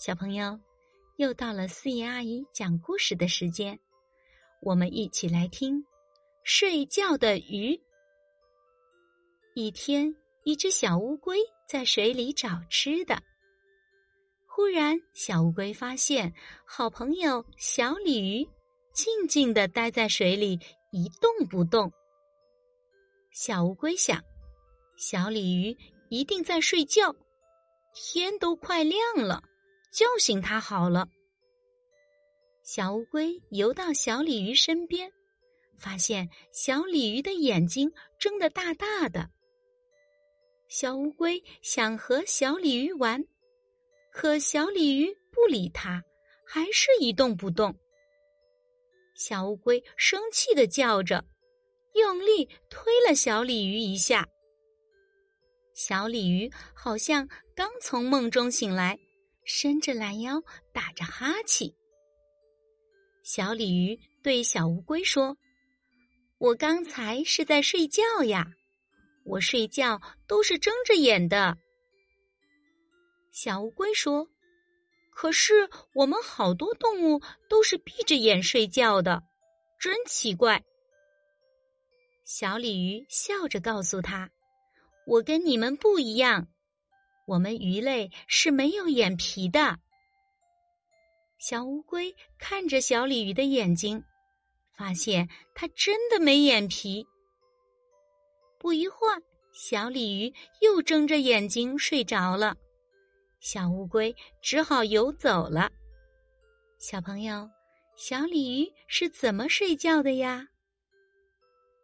小朋友，又到了四爷阿姨讲故事的时间，我们一起来听《睡觉的鱼》。一天，一只小乌龟在水里找吃的。忽然，小乌龟发现好朋友小鲤鱼静静的待在水里一动不动。小乌龟想，小鲤鱼一定在睡觉，天都快亮了。叫醒它好了。小乌龟游到小鲤鱼身边，发现小鲤鱼的眼睛睁得大大的。小乌龟想和小鲤鱼玩，可小鲤鱼不理它，还是一动不动。小乌龟生气的叫着，用力推了小鲤鱼一下。小鲤鱼好像刚从梦中醒来。伸着懒腰，打着哈欠。小鲤鱼对小乌龟说：“我刚才是在睡觉呀，我睡觉都是睁着眼的。”小乌龟说：“可是我们好多动物都是闭着眼睡觉的，真奇怪。”小鲤鱼笑着告诉他：“我跟你们不一样。”我们鱼类是没有眼皮的。小乌龟看着小鲤鱼的眼睛，发现它真的没眼皮。不一会儿，小鲤鱼又睁着眼睛睡着了，小乌龟只好游走了。小朋友，小鲤鱼是怎么睡觉的呀？